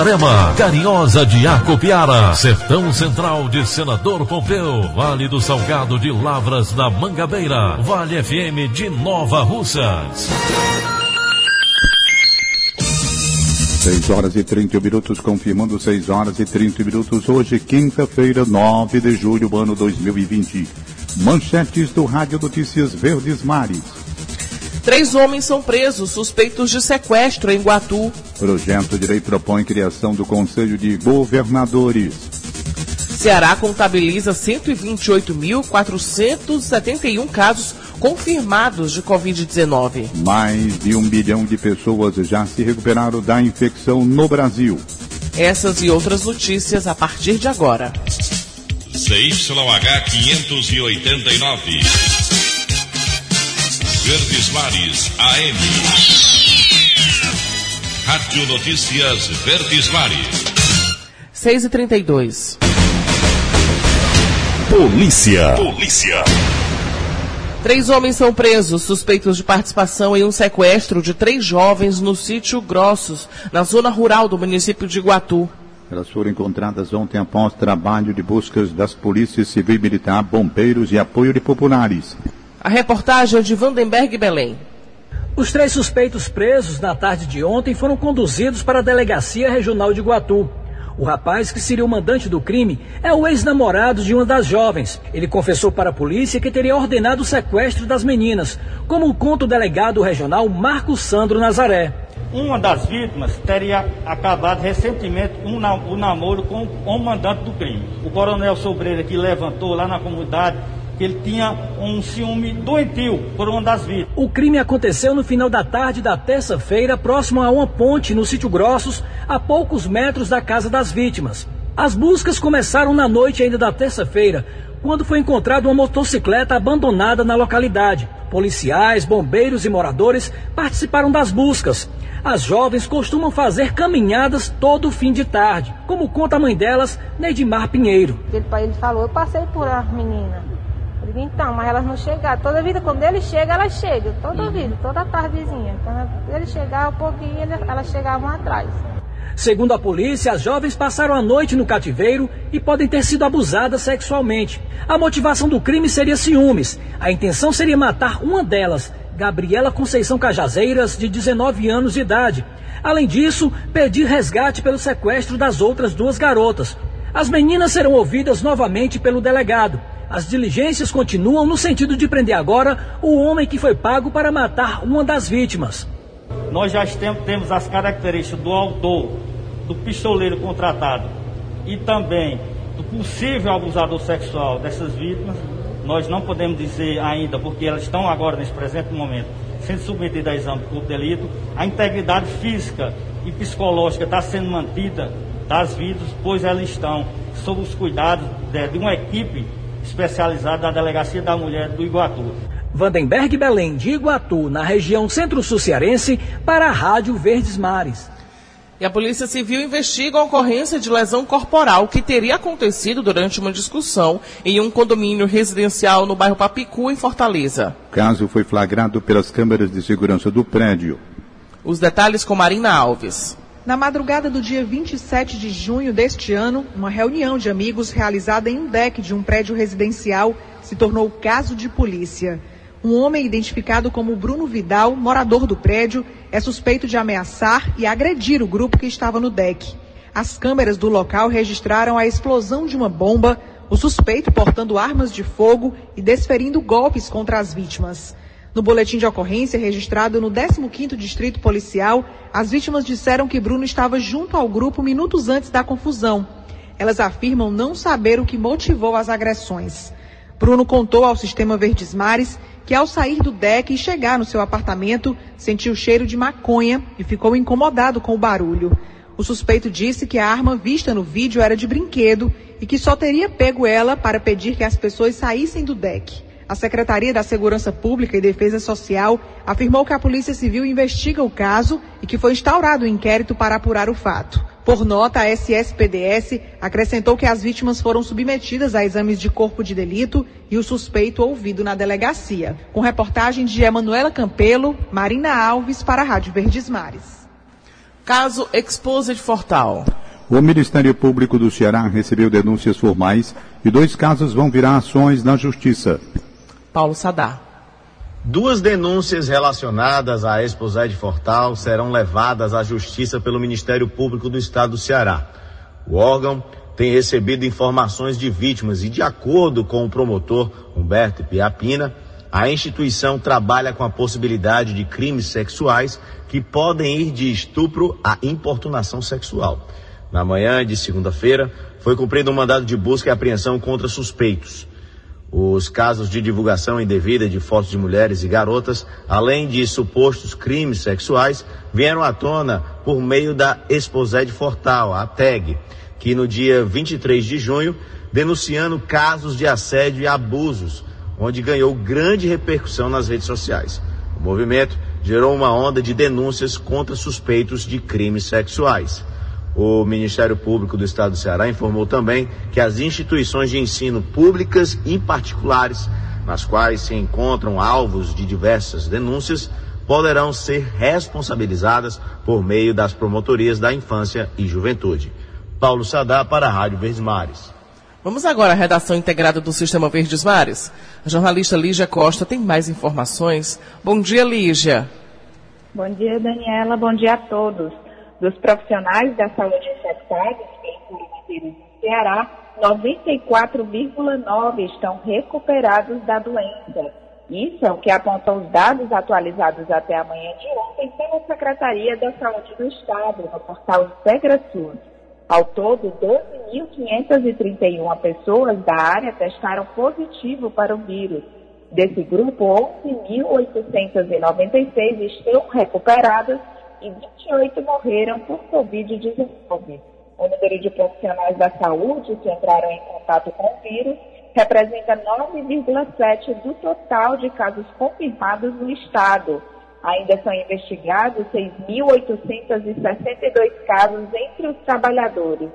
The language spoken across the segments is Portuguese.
Itarema, Carinhosa de Acopiara, Sertão Central de Senador Pompeu, Vale do Salgado de Lavras da Mangabeira, Vale FM de Nova Russas. 6 horas e 30 minutos, confirmando 6 horas e 30 minutos, hoje, quinta-feira, 9 de julho, ano 2020. Manchetes do Rádio Notícias Verdes Mares. Três homens são presos suspeitos de sequestro em Guatu. Projeto de lei propõe criação do Conselho de Governadores. Ceará contabiliza 128.471 casos confirmados de Covid-19. Mais de um bilhão de pessoas já se recuperaram da infecção no Brasil. Essas e outras notícias a partir de agora. CYH 589. Verdes Mares AM. Rádio Notícias Verdes Mares. 6 e 32 Polícia. Polícia. Três homens são presos suspeitos de participação em um sequestro de três jovens no sítio Grossos, na zona rural do município de Iguatu. Elas foram encontradas ontem após trabalho de buscas das polícias civil e militar, bombeiros e apoio de populares. A reportagem é de Vandenberg Belém. Os três suspeitos presos na tarde de ontem foram conduzidos para a Delegacia Regional de Guatu. O rapaz, que seria o mandante do crime, é o ex-namorado de uma das jovens. Ele confessou para a polícia que teria ordenado o sequestro das meninas, como conta o delegado regional Marcos Sandro Nazaré. Uma das vítimas teria acabado recentemente um o namoro com o mandante do crime. O coronel Sobreira, que levantou lá na comunidade que ele tinha um ciúme doentio por uma das vítimas. O crime aconteceu no final da tarde da terça-feira, próximo a uma ponte no sítio Grossos, a poucos metros da casa das vítimas. As buscas começaram na noite ainda da terça-feira, quando foi encontrada uma motocicleta abandonada na localidade. Policiais, bombeiros e moradores participaram das buscas. As jovens costumam fazer caminhadas todo fim de tarde, como conta a mãe delas, Neidimar Pinheiro. Ele, ele falou, eu passei por a menina. Digo, então, mas elas não chegaram. Toda vida, quando ele chega, elas chegam. Toda uhum. vida, toda tardezinha. Quando ele chegava um pouquinho, elas chegavam atrás. Segundo a polícia, as jovens passaram a noite no cativeiro e podem ter sido abusadas sexualmente. A motivação do crime seria ciúmes. A intenção seria matar uma delas, Gabriela Conceição Cajazeiras, de 19 anos de idade. Além disso, pedir resgate pelo sequestro das outras duas garotas. As meninas serão ouvidas novamente pelo delegado. As diligências continuam no sentido de prender agora o homem que foi pago para matar uma das vítimas. Nós já temos as características do autor, do pistoleiro contratado e também do possível abusador sexual dessas vítimas. Nós não podemos dizer ainda, porque elas estão agora, nesse presente momento, sendo submetidas a exame por delito. A integridade física e psicológica está sendo mantida das vítimas, pois elas estão sob os cuidados de, de uma equipe especializada da Delegacia da Mulher do Iguatu. Vandenberg Belém, de Iguatu, na região centro-suciarense, para a Rádio Verdes Mares. E a Polícia Civil investiga a ocorrência de lesão corporal que teria acontecido durante uma discussão em um condomínio residencial no bairro Papicu, em Fortaleza. O caso foi flagrado pelas câmeras de segurança do prédio. Os detalhes com Marina Alves. Na madrugada do dia 27 de junho deste ano, uma reunião de amigos realizada em um deck de um prédio residencial se tornou caso de polícia. Um homem identificado como Bruno Vidal, morador do prédio, é suspeito de ameaçar e agredir o grupo que estava no deck. As câmeras do local registraram a explosão de uma bomba, o suspeito portando armas de fogo e desferindo golpes contra as vítimas. No boletim de ocorrência registrado no 15º Distrito Policial, as vítimas disseram que Bruno estava junto ao grupo minutos antes da confusão. elas afirmam não saber o que motivou as agressões. Bruno contou ao sistema Verdes Mares que ao sair do deck e chegar no seu apartamento, sentiu cheiro de maconha e ficou incomodado com o barulho. O suspeito disse que a arma vista no vídeo era de brinquedo e que só teria pego ela para pedir que as pessoas saíssem do deck. A Secretaria da Segurança Pública e Defesa Social afirmou que a Polícia Civil investiga o caso e que foi instaurado um inquérito para apurar o fato. Por nota, a SSPDS acrescentou que as vítimas foram submetidas a exames de corpo de delito e o suspeito ouvido na delegacia. Com reportagem de Emanuela Campelo, Marina Alves para a Rádio Verdes Mares. Caso Exposed Fortal. O Ministério Público do Ceará recebeu denúncias formais e dois casos vão virar ações na Justiça. Paulo Sadar. Duas denúncias relacionadas à Exposed Fortal serão levadas à Justiça pelo Ministério Público do Estado do Ceará. O órgão tem recebido informações de vítimas e, de acordo com o promotor Humberto Piapina, a instituição trabalha com a possibilidade de crimes sexuais que podem ir de estupro a importunação sexual. Na manhã de segunda-feira, foi cumprido um mandado de busca e apreensão contra suspeitos. Os casos de divulgação indevida de fotos de mulheres e garotas, além de supostos crimes sexuais, vieram à tona por meio da Exposed Fortal, a TAG, que no dia 23 de junho, denunciando casos de assédio e abusos, onde ganhou grande repercussão nas redes sociais. O movimento gerou uma onda de denúncias contra suspeitos de crimes sexuais. O Ministério Público do Estado do Ceará informou também que as instituições de ensino públicas e particulares, nas quais se encontram alvos de diversas denúncias, poderão ser responsabilizadas por meio das promotorias da infância e juventude. Paulo Sadá para a Rádio Verdes Mares. Vamos agora à redação integrada do Sistema Verdes Mares. A jornalista Lígia Costa tem mais informações. Bom dia, Lígia. Bom dia, Daniela. Bom dia a todos dos profissionais da saúde infectados pelo coronavírus no Ceará, 94,9% estão recuperados da doença. Isso é o que apontam os dados atualizados até a manhã de ontem pela Secretaria da Saúde do Estado, no portal IntegraSUS. Ao todo, 12.531 pessoas da área testaram positivo para o vírus. Desse grupo, 11.896 estão recuperadas e 28 morreram por Covid-19. O número de profissionais da saúde que entraram em contato com o vírus representa 9,7% do total de casos confirmados no estado. Ainda são investigados 6.862 casos entre os trabalhadores.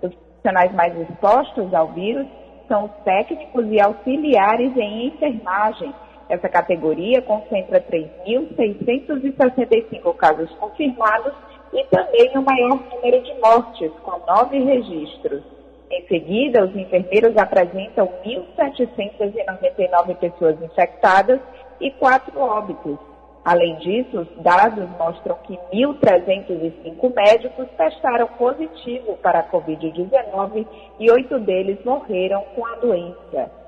Os profissionais mais expostos ao vírus são os técnicos e auxiliares em enfermagem, essa categoria concentra 3.665 casos confirmados e também o maior número de mortes, com nove registros. Em seguida, os enfermeiros apresentam 1.799 pessoas infectadas e quatro óbitos. Além disso, os dados mostram que 1.305 médicos testaram positivo para a Covid-19 e oito deles morreram com a doença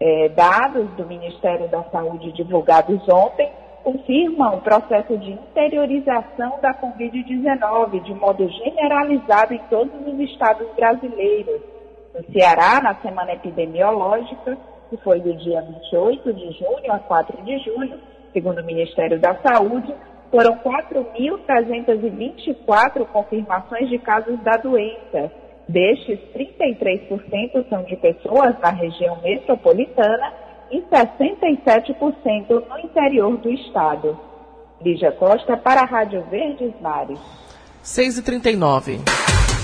é, dados do Ministério da Saúde divulgados ontem confirmam o processo de interiorização da Covid-19 de modo generalizado em todos os estados brasileiros. No Ceará, na semana epidemiológica, que foi do dia 28 de junho a 4 de junho, segundo o Ministério da Saúde, foram 4.324 confirmações de casos da doença, Destes, 33% são de pessoas na região metropolitana e 67% no interior do estado. Lígia Costa para a Rádio Verdes Mares. 6 e 39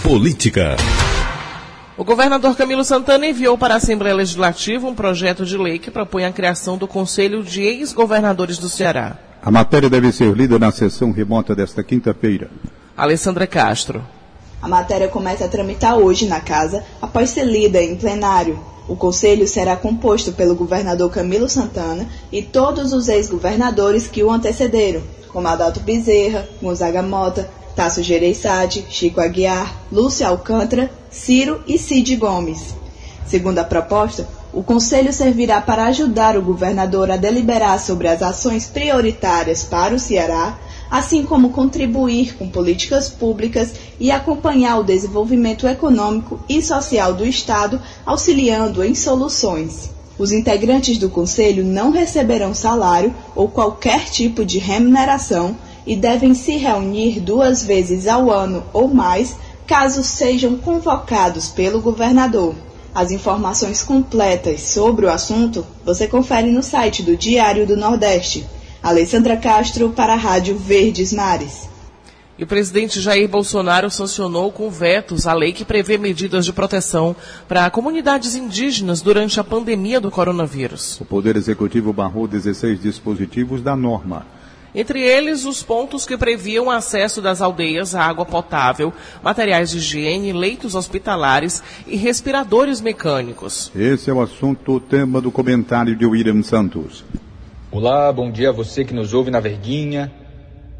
Política. O governador Camilo Santana enviou para a Assembleia Legislativa um projeto de lei que propõe a criação do Conselho de Ex-Governadores do Ceará. A matéria deve ser lida na sessão remota desta quinta-feira. Alessandra Castro. A matéria começa a tramitar hoje na Casa, após ser lida em plenário. O conselho será composto pelo governador Camilo Santana e todos os ex-governadores que o antecederam, como Adalto Bezerra, Gonzaga Mota, Tasso Gereissati, Chico Aguiar, Lúcia Alcântara, Ciro e Cid Gomes. Segundo a proposta, o Conselho servirá para ajudar o governador a deliberar sobre as ações prioritárias para o Ceará assim como contribuir com políticas públicas e acompanhar o desenvolvimento econômico e social do Estado, auxiliando em soluções. Os integrantes do Conselho não receberão salário ou qualquer tipo de remuneração e devem se reunir duas vezes ao ano ou mais, caso sejam convocados pelo governador. As informações completas sobre o assunto você confere no site do Diário do Nordeste. Alessandra Castro para a Rádio Verdes Mares. E o presidente Jair Bolsonaro sancionou com vetos a lei que prevê medidas de proteção para comunidades indígenas durante a pandemia do coronavírus. O Poder Executivo barrou 16 dispositivos da norma. Entre eles, os pontos que previam acesso das aldeias à água potável, materiais de higiene, leitos hospitalares e respiradores mecânicos. Esse é o assunto, o tema do comentário de William Santos. Olá, bom dia a você que nos ouve na Verdinha.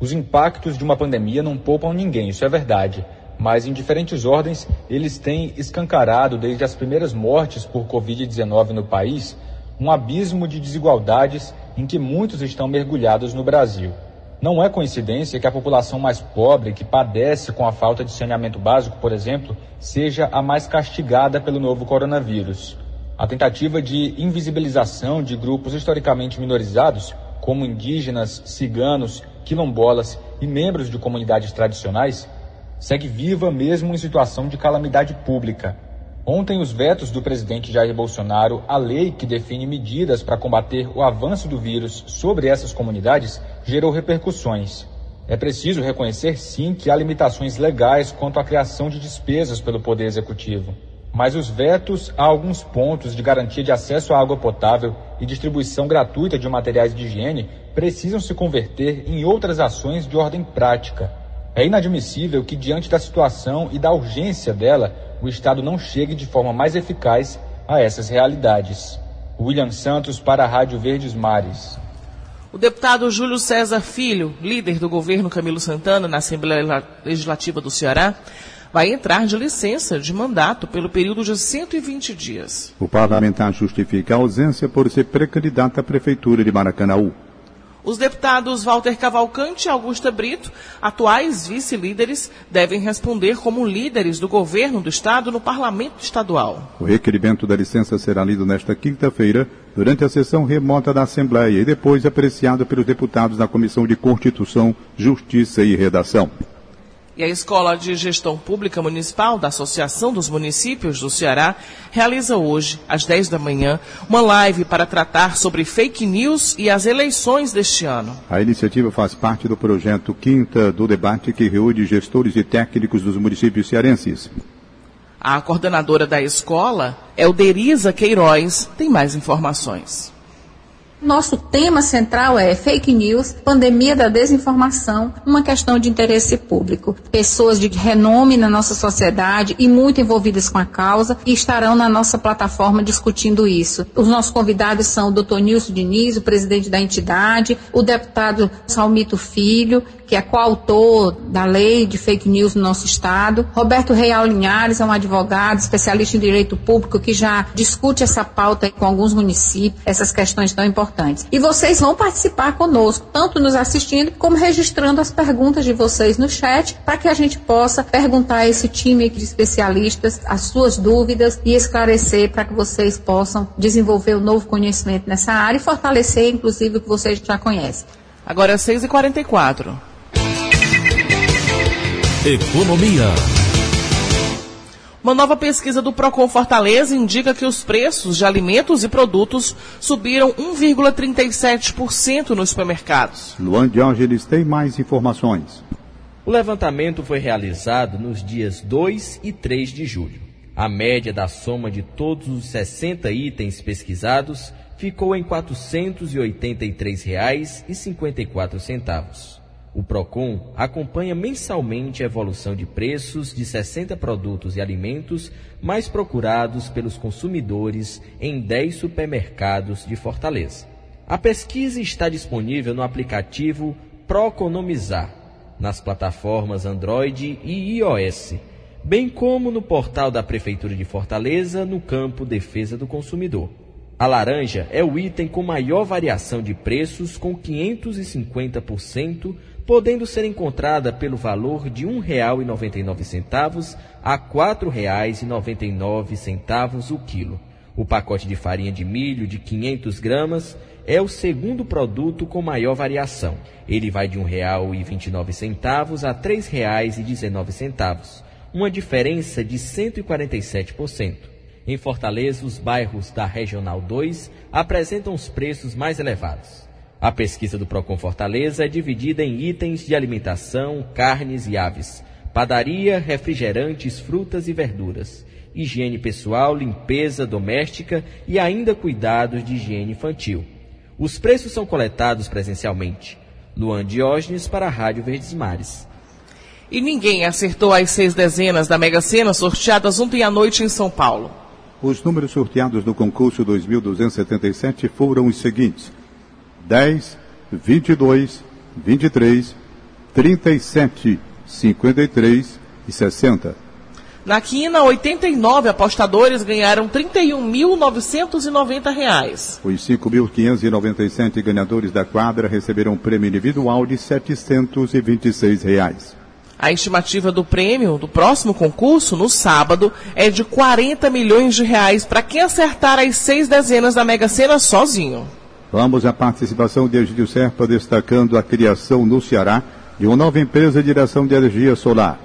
Os impactos de uma pandemia não poupam ninguém, isso é verdade. Mas em diferentes ordens, eles têm escancarado, desde as primeiras mortes por Covid-19 no país, um abismo de desigualdades em que muitos estão mergulhados no Brasil. Não é coincidência que a população mais pobre, que padece com a falta de saneamento básico, por exemplo, seja a mais castigada pelo novo coronavírus. A tentativa de invisibilização de grupos historicamente minorizados, como indígenas, ciganos, quilombolas e membros de comunidades tradicionais, segue viva mesmo em situação de calamidade pública. Ontem, os vetos do presidente Jair Bolsonaro à lei que define medidas para combater o avanço do vírus sobre essas comunidades gerou repercussões. É preciso reconhecer, sim, que há limitações legais quanto à criação de despesas pelo Poder Executivo. Mas os vetos a alguns pontos de garantia de acesso à água potável e distribuição gratuita de materiais de higiene precisam se converter em outras ações de ordem prática. É inadmissível que, diante da situação e da urgência dela, o Estado não chegue de forma mais eficaz a essas realidades. William Santos para a Rádio Verdes Mares. O deputado Júlio César Filho, líder do governo Camilo Santana na Assembleia Legislativa do Ceará, vai entrar de licença de mandato pelo período de 120 dias. O parlamentar justifica a ausência por ser pré-candidato à Prefeitura de Maracanaú. Os deputados Walter Cavalcante e Augusta Brito, atuais vice-líderes, devem responder como líderes do governo do Estado no Parlamento Estadual. O requerimento da licença será lido nesta quinta-feira, durante a sessão remota da Assembleia e depois apreciado pelos deputados da Comissão de Constituição, Justiça e Redação. E a Escola de Gestão Pública Municipal da Associação dos Municípios do Ceará realiza hoje, às 10 da manhã, uma live para tratar sobre fake news e as eleições deste ano. A iniciativa faz parte do projeto Quinta do Debate que reúne gestores e técnicos dos municípios cearenses. A coordenadora da escola, Elderiza Queiroz, tem mais informações. Nosso tema central é fake news, pandemia da desinformação, uma questão de interesse público. Pessoas de renome na nossa sociedade e muito envolvidas com a causa estarão na nossa plataforma discutindo isso. Os nossos convidados são o Dr. Nilson Diniz, o presidente da entidade, o deputado Salmito Filho, que é coautor da lei de fake news no nosso estado. Roberto Real Linhares é um advogado, especialista em direito público, que já discute essa pauta com alguns municípios, essas questões tão importantes. E vocês vão participar conosco, tanto nos assistindo como registrando as perguntas de vocês no chat, para que a gente possa perguntar a esse time de especialistas as suas dúvidas e esclarecer para que vocês possam desenvolver um novo conhecimento nessa área e fortalecer, inclusive, o que vocês já conhecem. Agora é 6h44. Economia. Uma nova pesquisa do Procon Fortaleza indica que os preços de alimentos e produtos subiram 1,37% nos supermercados. Luan Diógenes tem mais informações. O levantamento foi realizado nos dias 2 e 3 de julho. A média da soma de todos os 60 itens pesquisados ficou em R$ 483,54. O Procon acompanha mensalmente a evolução de preços de 60 produtos e alimentos mais procurados pelos consumidores em 10 supermercados de Fortaleza. A pesquisa está disponível no aplicativo Proconomizar, nas plataformas Android e iOS, bem como no portal da Prefeitura de Fortaleza no campo Defesa do Consumidor. A laranja é o item com maior variação de preços, com 550% podendo ser encontrada pelo valor de R$ 1,99 a R$ 4,99 o quilo. O pacote de farinha de milho de 500 gramas é o segundo produto com maior variação. Ele vai de R$ 1,29 a R$ 3,19, uma diferença de 147%. Em Fortaleza, os bairros da Regional 2 apresentam os preços mais elevados. A pesquisa do Procon Fortaleza é dividida em itens de alimentação, carnes e aves, padaria, refrigerantes, frutas e verduras, higiene pessoal, limpeza doméstica e ainda cuidados de higiene infantil. Os preços são coletados presencialmente. Luan Diógenes para a Rádio Verdes Mares. E ninguém acertou as seis dezenas da Mega Sena sorteadas ontem à noite em São Paulo. Os números sorteados do concurso 2277 foram os seguintes: 10, 22, 23, 37, 53 e 60. Na quina, 89 apostadores ganharam R$ 31.990. Os 5.597 ganhadores da quadra receberam um prêmio individual de 726 reais. A estimativa do prêmio do próximo concurso, no sábado, é de 40 milhões de reais para quem acertar as seis dezenas da Mega Sena sozinho. Vamos à participação de Egídio Serpa destacando a criação no Ceará de uma nova empresa de geração de energia solar.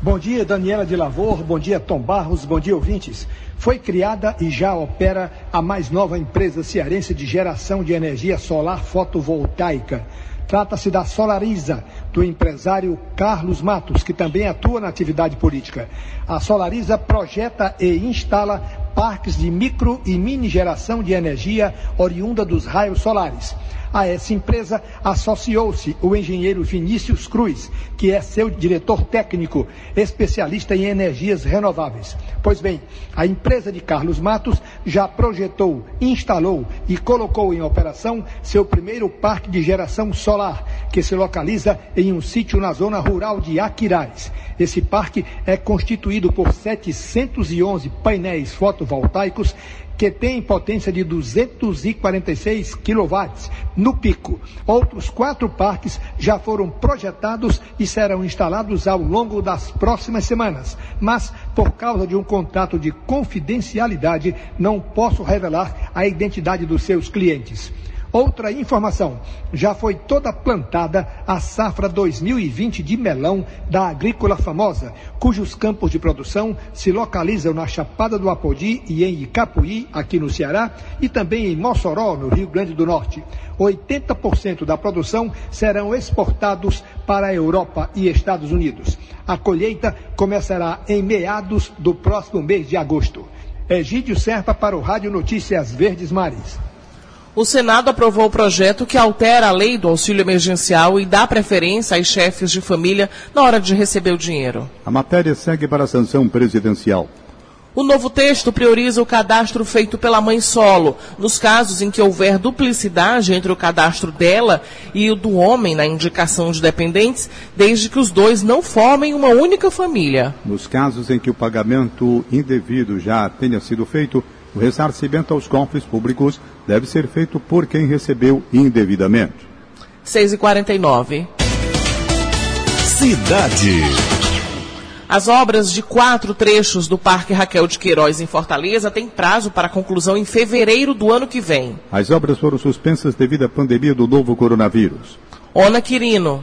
Bom dia, Daniela de Lavor. Bom dia, Tom Barros. Bom dia, ouvintes. Foi criada e já opera a mais nova empresa cearense de geração de energia solar fotovoltaica. Trata-se da Solariza, do empresário Carlos Matos, que também atua na atividade política. A Solariza projeta e instala parques de micro e mini geração de energia oriunda dos raios solares. A essa empresa associou-se o engenheiro Vinícius Cruz, que é seu diretor técnico, especialista em energias renováveis. Pois bem, a empresa de Carlos Matos já projetou, instalou e colocou em operação seu primeiro parque de geração solar, que se localiza em um sítio na zona rural de Aquiraz. Esse parque é constituído por 711 painéis fotovoltaicos que tem potência de 246 kW no pico. Outros quatro parques já foram projetados e serão instalados ao longo das próximas semanas. Mas, por causa de um contrato de confidencialidade, não posso revelar a identidade dos seus clientes. Outra informação: já foi toda plantada a safra 2020 de melão da Agrícola Famosa, cujos campos de produção se localizam na Chapada do Apodi e em Icapuí, aqui no Ceará, e também em Mossoró, no Rio Grande do Norte. 80% da produção serão exportados para a Europa e Estados Unidos. A colheita começará em meados do próximo mês de agosto. Egídio Serpa para o Rádio Notícias Verdes Mares. O Senado aprovou o projeto que altera a lei do auxílio emergencial e dá preferência aos chefes de família na hora de receber o dinheiro. A matéria segue para a sanção presidencial. O novo texto prioriza o cadastro feito pela mãe solo, nos casos em que houver duplicidade entre o cadastro dela e o do homem na indicação de dependentes, desde que os dois não formem uma única família. Nos casos em que o pagamento indevido já tenha sido feito, o ressarcimento aos cofres públicos deve ser feito por quem recebeu indevidamente. 6 e 49 Cidade. As obras de quatro trechos do Parque Raquel de Queiroz em Fortaleza têm prazo para conclusão em fevereiro do ano que vem. As obras foram suspensas devido à pandemia do novo coronavírus. Ona Quirino.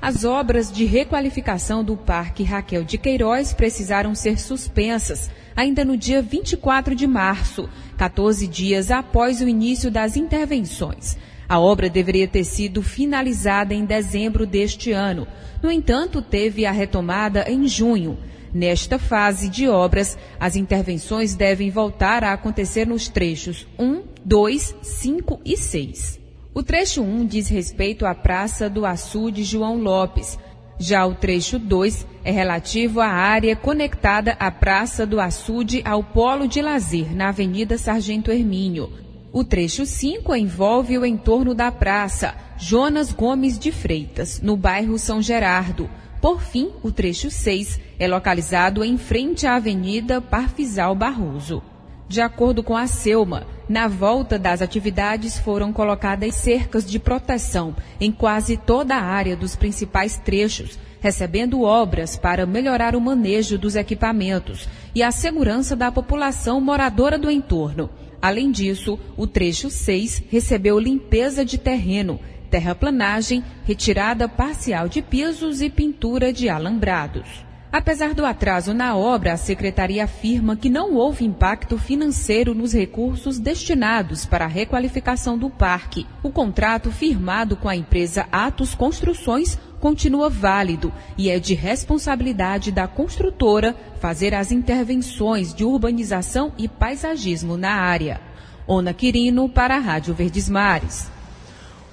As obras de requalificação do Parque Raquel de Queiroz precisaram ser suspensas ainda no dia 24 de março, 14 dias após o início das intervenções. A obra deveria ter sido finalizada em dezembro deste ano. No entanto, teve a retomada em junho. Nesta fase de obras, as intervenções devem voltar a acontecer nos trechos 1, 2, 5 e 6. O trecho 1 diz respeito à Praça do Açude João Lopes, já o trecho 2 é relativo à área conectada à Praça do Açude ao Polo de Lazer, na Avenida Sargento Hermínio. O trecho 5 envolve o entorno da praça Jonas Gomes de Freitas, no bairro São Gerardo. Por fim, o trecho 6 é localizado em frente à Avenida Parfisal Barroso. De acordo com a Selma, na volta das atividades foram colocadas cercas de proteção em quase toda a área dos principais trechos, recebendo obras para melhorar o manejo dos equipamentos e a segurança da população moradora do entorno. Além disso, o trecho 6 recebeu limpeza de terreno, terraplanagem, retirada parcial de pisos e pintura de alambrados. Apesar do atraso na obra, a secretaria afirma que não houve impacto financeiro nos recursos destinados para a requalificação do parque. O contrato firmado com a empresa Atos Construções continua válido e é de responsabilidade da construtora fazer as intervenções de urbanização e paisagismo na área. Ona Quirino para a Rádio Verdes Mares.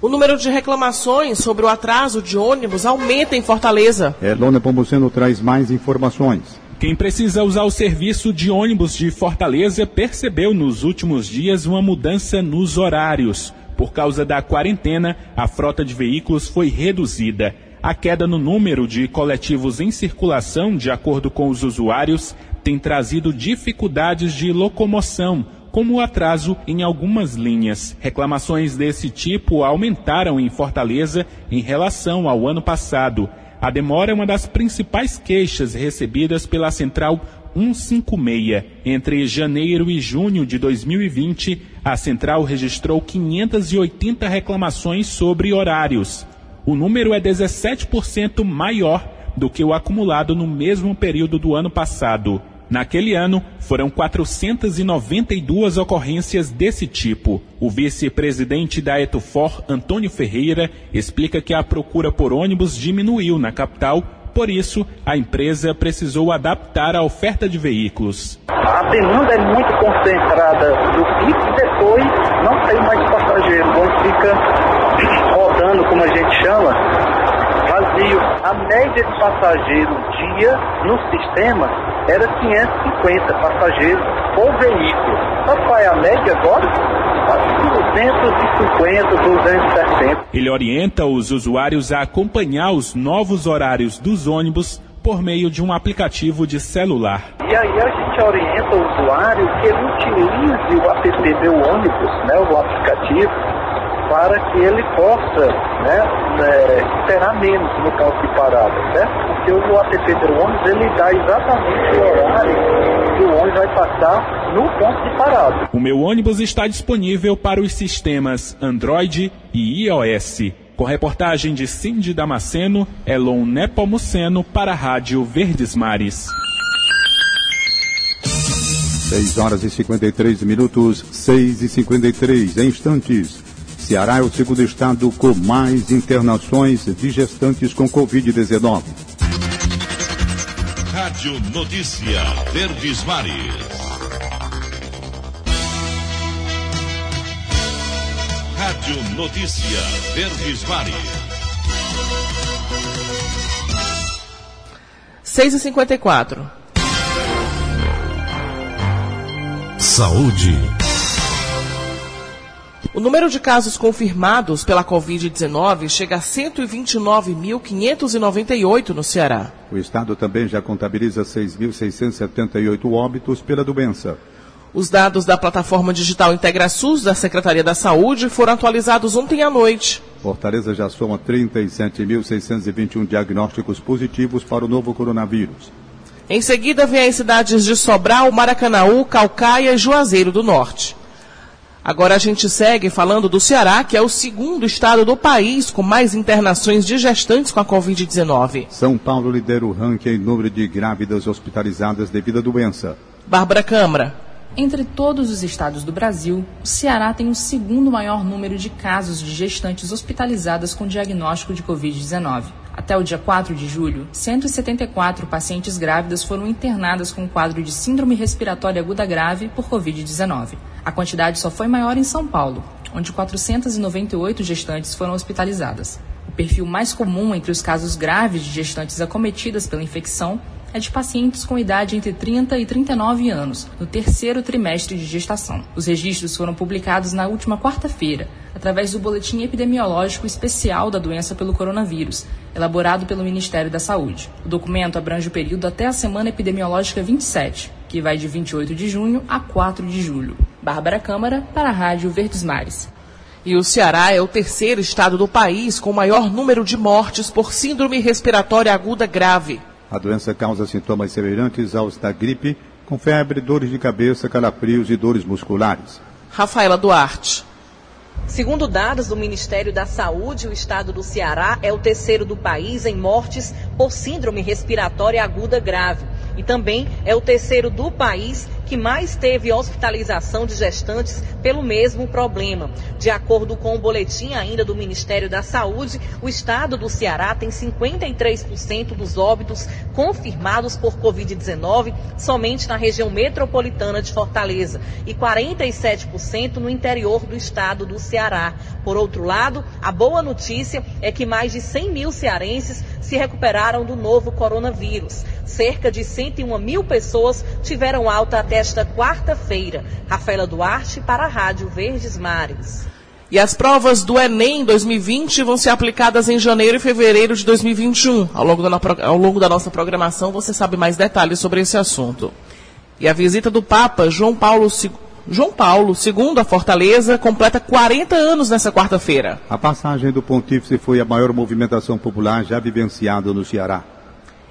O número de reclamações sobre o atraso de ônibus aumenta em Fortaleza. Elona Pomuceno traz mais informações. Quem precisa usar o serviço de ônibus de Fortaleza percebeu nos últimos dias uma mudança nos horários. Por causa da quarentena, a frota de veículos foi reduzida. A queda no número de coletivos em circulação, de acordo com os usuários, tem trazido dificuldades de locomoção, como o atraso em algumas linhas. Reclamações desse tipo aumentaram em Fortaleza em relação ao ano passado. A demora é uma das principais queixas recebidas pela Central 156. Entre janeiro e junho de 2020, a central registrou 580 reclamações sobre horários. O número é 17% maior do que o acumulado no mesmo período do ano passado. Naquele ano, foram 492 ocorrências desse tipo. O vice-presidente da Etufor, Antônio Ferreira, explica que a procura por ônibus diminuiu na capital, por isso a empresa precisou adaptar a oferta de veículos. A demanda é muito concentrada do pico depois não tem mais passageiro, então fica rodando, como a gente chama, vazio. A média de passageiro dia no sistema era 550 passageiros por veículo. Sabe qual é a média agora? 250, 270. Ele orienta os usuários a acompanhar os novos horários dos ônibus por meio de um aplicativo de celular. E aí a gente orienta o usuário que ele utilize o app do ônibus, né, o aplicativo, para que ele possa né, é, esperar menos no campo de parada, certo? Porque o app do ônibus ele dá exatamente o horário que o ônibus vai passar no ponto de parada. O meu ônibus está disponível para os sistemas Android e iOS. Com reportagem de Cindy Damasceno, Elon Nepomuceno para a Rádio Verdes Mares. 6 horas e 53 minutos, 6 e 53 em instantes. Ceará é o segundo estado com mais internações de gestantes com Covid-19. Rádio Notícia Verdes Mares. Rádio Notícia Verdes Mares. 6 e 54 Saúde. O número de casos confirmados pela Covid-19 chega a 129.598 no Ceará. O estado também já contabiliza 6.678 óbitos pela doença. Os dados da plataforma digital IntegraSUS da Secretaria da Saúde foram atualizados ontem à noite. Fortaleza já soma 37.621 diagnósticos positivos para o novo coronavírus. Em seguida, vem as cidades de Sobral, Maracanaú, Calcaia e Juazeiro do Norte. Agora a gente segue falando do Ceará, que é o segundo estado do país com mais internações de gestantes com a Covid-19. São Paulo lidera o ranking em número de grávidas hospitalizadas devido à doença. Bárbara Câmara. Entre todos os estados do Brasil, o Ceará tem o segundo maior número de casos de gestantes hospitalizadas com diagnóstico de Covid-19. Até o dia 4 de julho, 174 pacientes grávidas foram internadas com quadro de síndrome respiratória aguda grave por Covid-19. A quantidade só foi maior em São Paulo, onde 498 gestantes foram hospitalizadas. O perfil mais comum entre os casos graves de gestantes acometidas pela infecção é de pacientes com idade entre 30 e 39 anos, no terceiro trimestre de gestação. Os registros foram publicados na última quarta-feira, através do Boletim Epidemiológico Especial da Doença pelo Coronavírus, elaborado pelo Ministério da Saúde. O documento abrange o período até a semana epidemiológica 27, que vai de 28 de junho a 4 de julho. Bárbara Câmara, para a Rádio Verdes Mares. E o Ceará é o terceiro estado do país com maior número de mortes por síndrome respiratória aguda grave. A doença causa sintomas semelhantes aos da gripe, com febre, dores de cabeça, calafrios e dores musculares. Rafaela Duarte. Segundo dados do Ministério da Saúde, o estado do Ceará é o terceiro do país em mortes por síndrome respiratória aguda grave. E também é o terceiro do país que mais teve hospitalização de gestantes pelo mesmo problema. De acordo com o boletim ainda do Ministério da Saúde, o estado do Ceará tem 53% dos óbitos confirmados por Covid-19 somente na região metropolitana de Fortaleza e 47% no interior do estado do Ceará. Por outro lado, a boa notícia é que mais de 100 mil cearenses se recuperaram do novo coronavírus. Cerca de 101 mil pessoas tiveram alta até esta quarta-feira. Rafaela Duarte para a Rádio Verdes Mares. E as provas do Enem 2020 vão ser aplicadas em janeiro e fevereiro de 2021. Ao longo da, ao longo da nossa programação, você sabe mais detalhes sobre esse assunto. E a visita do Papa João Paulo II. João Paulo II a Fortaleza completa 40 anos nessa quarta-feira. A passagem do pontífice foi a maior movimentação popular já vivenciada no Ceará.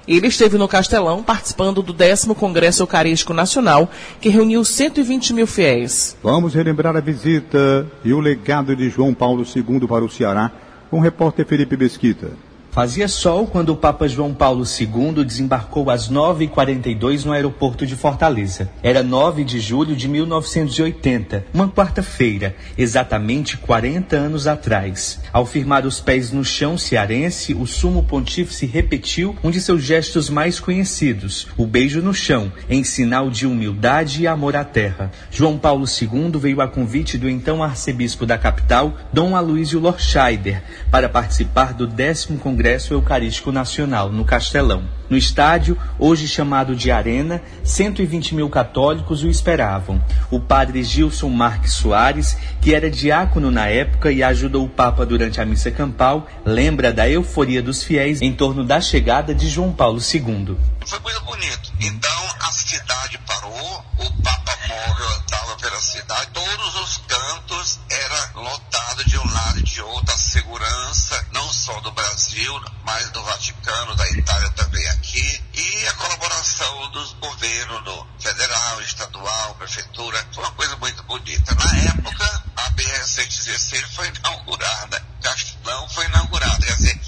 Ele esteve no Castelão participando do 10 Congresso Eucarístico Nacional, que reuniu 120 mil fiéis. Vamos relembrar a visita e o legado de João Paulo II para o Ceará com o repórter Felipe Mesquita. Fazia sol quando o Papa João Paulo II desembarcou às 9h42 no aeroporto de Fortaleza. Era 9 de julho de 1980, uma quarta-feira, exatamente 40 anos atrás. Ao firmar os pés no chão cearense, o sumo pontífice repetiu um de seus gestos mais conhecidos, o beijo no chão, em sinal de humildade e amor à terra. João Paulo II veio a convite do então arcebispo da capital, Dom Aloysio Lorscheider, para participar do 10 Congresso Congresso Eucarístico Nacional, no Castelão. No estádio, hoje chamado de Arena, 120 mil católicos o esperavam. O padre Gilson Marques Soares, que era diácono na época e ajudou o Papa durante a missa campal, lembra da euforia dos fiéis em torno da chegada de João Paulo II. Foi muito bonito. Então a cidade parou, o Papa móvel andava pela cidade, todos os cantos era lotado de um lado e de outro, a segurança, não só do Brasil, mas do Vaticano, da Itália também aqui, e a colaboração dos governos do federal, estadual, prefeitura, foi uma coisa muito bonita. Na época, a BR-116 foi inaugurada, Castelão foi inaugurado, quer dizer,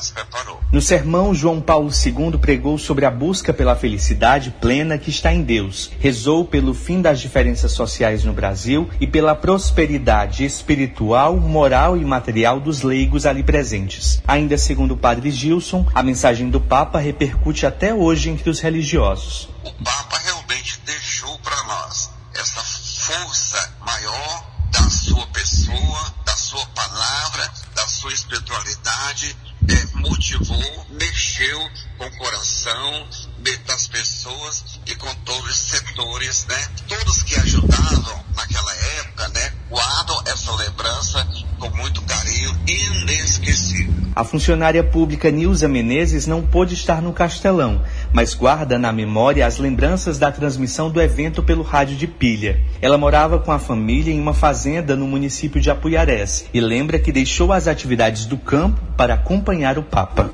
se preparou. No sermão, João Paulo II pregou sobre a busca pela felicidade plena que está em Deus. Rezou pelo fim das diferenças sociais no Brasil e pela prosperidade espiritual, moral e material dos leigos ali presentes. Ainda segundo o padre Gilson, a mensagem do Papa repercute até hoje entre os religiosos. O Papa realmente deixou para nós essa força maior da sua pessoa, da sua palavra, da sua espiritualidade, motivou, mexeu com o coração das pessoas e com todos os setores, né? Todos que ajudavam naquela época, né? Guardam essa lembrança com muito carinho, inesquecível. A funcionária pública Nilza Menezes não pôde estar no Castelão, mas guarda na memória as lembranças da transmissão do evento pelo rádio de pilha. Ela morava com a família em uma fazenda no município de Apuiarés e lembra que deixou as atividades do campo para acompanhar o Papa.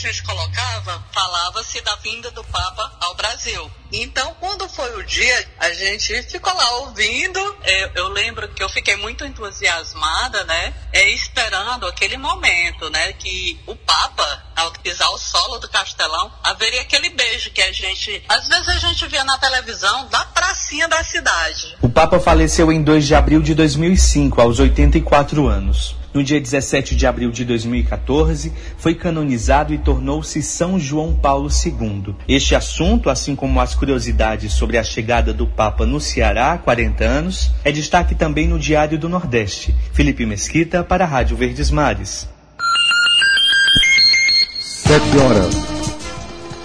Gente colocava falava-se da vinda do Papa ao Brasil. Então, quando foi o dia, a gente ficou lá ouvindo. Eu, eu lembro que eu fiquei muito entusiasmada, né? É, esperando aquele momento, né? Que o Papa, ao pisar o solo do Castelão, haveria aquele beijo que a gente, às vezes a gente via na televisão da pracinha da cidade. O Papa faleceu em 2 de abril de 2005, aos 84 anos. No dia 17 de abril de 2014, foi canonizado e tornou-se São João Paulo II. Este assunto, assim como as curiosidades sobre a chegada do Papa no Ceará há 40 anos, é destaque também no Diário do Nordeste. Felipe Mesquita para a Rádio Verdes Mares. Sete horas.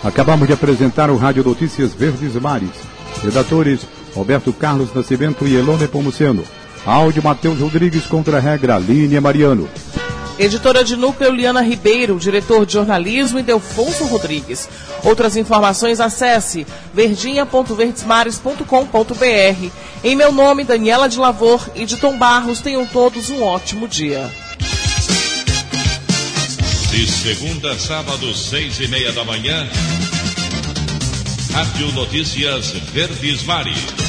Acabamos de apresentar o Rádio Notícias Verdes Mares. Redatores Roberto Carlos Nascimento e Elone Pomuceno. Áudio Matheus Rodrigues contra a regra Línia Mariano. Editora de núcleo Liana Ribeiro, diretor de jornalismo e Delfonso Rodrigues. Outras informações acesse verdinha.verdesmares.com.br. Em meu nome, Daniela de Lavor e de Tom Barros, tenham todos um ótimo dia. De segunda a sábado, seis e meia da manhã, Rádio Notícias Verdes Mares.